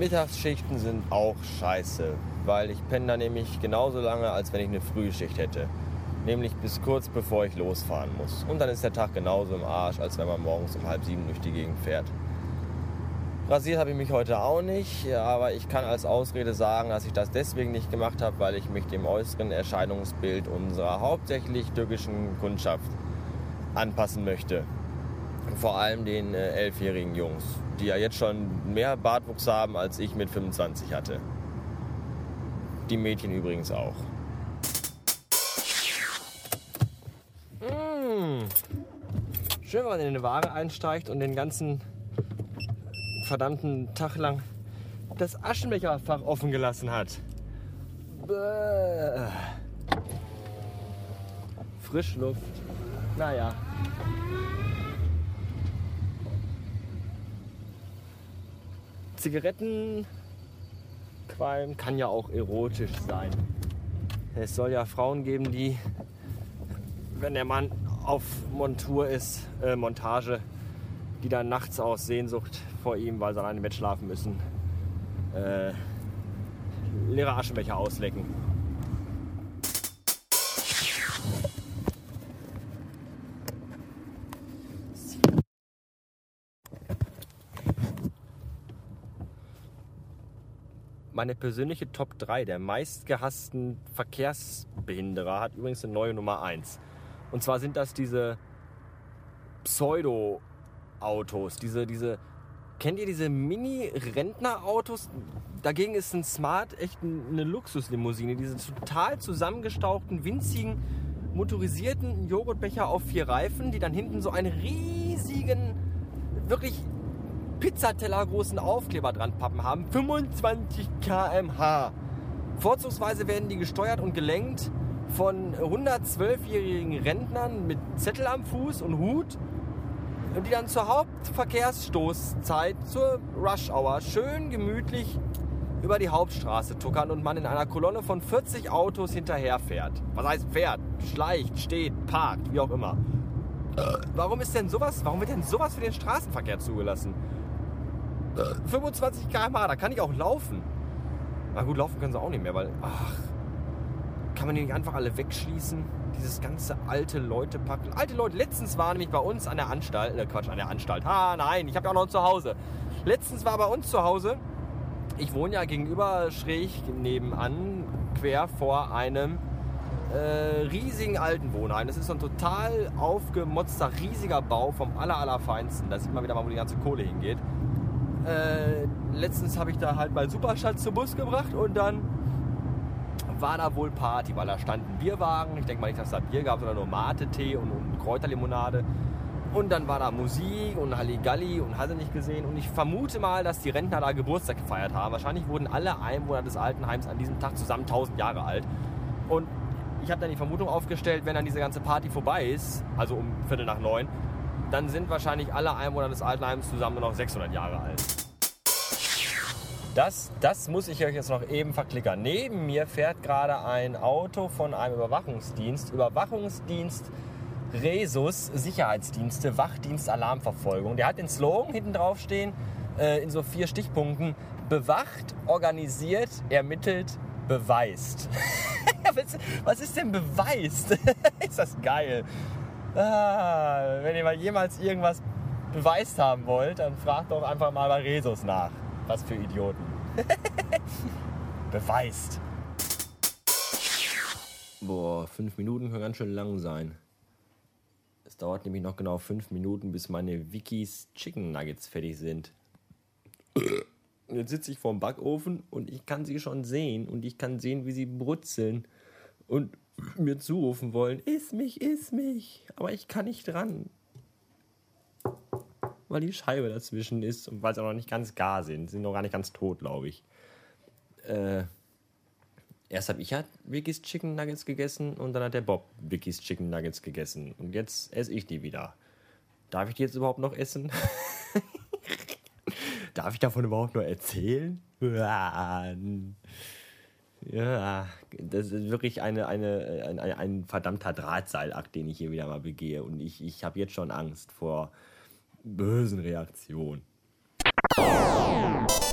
Mittagsschichten sind auch scheiße, weil ich penne da nämlich genauso lange, als wenn ich eine Frühschicht hätte. Nämlich bis kurz bevor ich losfahren muss. Und dann ist der Tag genauso im Arsch, als wenn man morgens um halb sieben durch die Gegend fährt. Rasiert habe ich mich heute auch nicht, aber ich kann als Ausrede sagen, dass ich das deswegen nicht gemacht habe, weil ich mich dem äußeren Erscheinungsbild unserer hauptsächlich türkischen Kundschaft anpassen möchte. Vor allem den äh, elfjährigen Jungs, die ja jetzt schon mehr Bartwuchs haben, als ich mit 25 hatte. Die Mädchen übrigens auch. Mmh. Schön, wenn man in eine Ware einsteigt und den ganzen verdammten Tag lang das Aschenbecherfach offen gelassen hat. Bäh. Frischluft. Naja. Zigarettenqualm kann ja auch erotisch sein. Es soll ja Frauen geben, die, wenn der Mann auf Montur ist, äh, Montage, die dann nachts aus Sehnsucht vor ihm, weil sie alleine im Bett schlafen müssen, äh, leere Aschenbecher auslecken. Meine persönliche Top 3 der meistgehassten Verkehrsbehinderer hat übrigens eine neue Nummer 1. Und zwar sind das diese Pseudo-Autos, diese, diese, kennt ihr diese Mini-Rentner-Autos? Dagegen ist ein Smart echt eine Luxuslimousine. Diese total zusammengestauchten, winzigen, motorisierten Joghurtbecher auf vier Reifen, die dann hinten so einen riesigen, wirklich Pizzateller großen Aufkleber dran pappen haben. 25 km/h. Vorzugsweise werden die gesteuert und gelenkt von 112-jährigen Rentnern mit Zettel am Fuß und Hut die dann zur Hauptverkehrsstoßzeit, zur Rush Hour, schön gemütlich über die Hauptstraße tuckern und man in einer Kolonne von 40 Autos hinterherfährt. Was heißt fährt? Schleicht, steht, parkt, wie auch immer. Warum ist denn sowas, warum wird denn sowas für den Straßenverkehr zugelassen? 25 km/h, da kann ich auch laufen. Na gut, laufen können sie auch nicht mehr, weil, ach, kann man die nicht einfach alle wegschließen? Dieses ganze alte Leute packen. Alte Leute, letztens war nämlich bei uns an der Anstalt, äh Quatsch, an der Anstalt. Ha, nein, ich habe ja auch noch ein Zuhause. Letztens war bei uns zu Hause, ich wohne ja gegenüber schräg nebenan, quer vor einem äh, riesigen alten Wohnheim. Das ist so ein total aufgemotzter, riesiger Bau vom aller, allerfeinsten. Da sieht man wieder mal, wo die ganze Kohle hingeht. Äh, letztens habe ich da halt mal Superschatz zum Bus gebracht und dann war da wohl Party, weil da standen Bierwagen. Ich denke mal nicht, dass da Bier gab, sondern nur Mate-Tee und, und Kräuterlimonade. Und dann war da Musik und Halligalli und hast du nicht gesehen. Und ich vermute mal, dass die Rentner da Geburtstag gefeiert haben. Wahrscheinlich wurden alle Einwohner des Altenheims an diesem Tag zusammen 1000 Jahre alt. Und ich habe dann die Vermutung aufgestellt, wenn dann diese ganze Party vorbei ist, also um Viertel nach neun, dann sind wahrscheinlich alle Einwohner des Altenheims zusammen noch 600 Jahre alt. Das, das muss ich euch jetzt noch eben verklickern. Neben mir fährt gerade ein Auto von einem Überwachungsdienst. Überwachungsdienst Resus Sicherheitsdienste, Wachdienst Alarmverfolgung. Der hat den Slogan hinten drauf stehen, äh, in so vier Stichpunkten. Bewacht, organisiert, ermittelt, beweist. Was ist denn beweist? ist das geil. Ah, wenn ihr mal jemals irgendwas beweist haben wollt, dann fragt doch einfach mal bei Resus nach. Was für Idioten. Beweist. Boah, fünf Minuten können ganz schön lang sein. Es dauert nämlich noch genau fünf Minuten, bis meine Wikis Chicken Nuggets fertig sind. Jetzt sitze ich vorm Backofen und ich kann sie schon sehen und ich kann sehen, wie sie brutzeln und mir zurufen wollen, iss mich, iss mich. Aber ich kann nicht dran weil die Scheibe dazwischen ist und weil sie auch noch nicht ganz gar sind. Sie sind noch gar nicht ganz tot, glaube ich. Äh, erst habe ich ja Vickys Chicken Nuggets gegessen und dann hat der Bob Vickys Chicken Nuggets gegessen. Und jetzt esse ich die wieder. Darf ich die jetzt überhaupt noch essen? Darf ich davon überhaupt nur erzählen? Ja, das ist wirklich eine, eine, ein, ein verdammter Drahtseilakt, den ich hier wieder mal begehe. Und ich, ich habe jetzt schon Angst vor bösen Reaktion. Tschüss.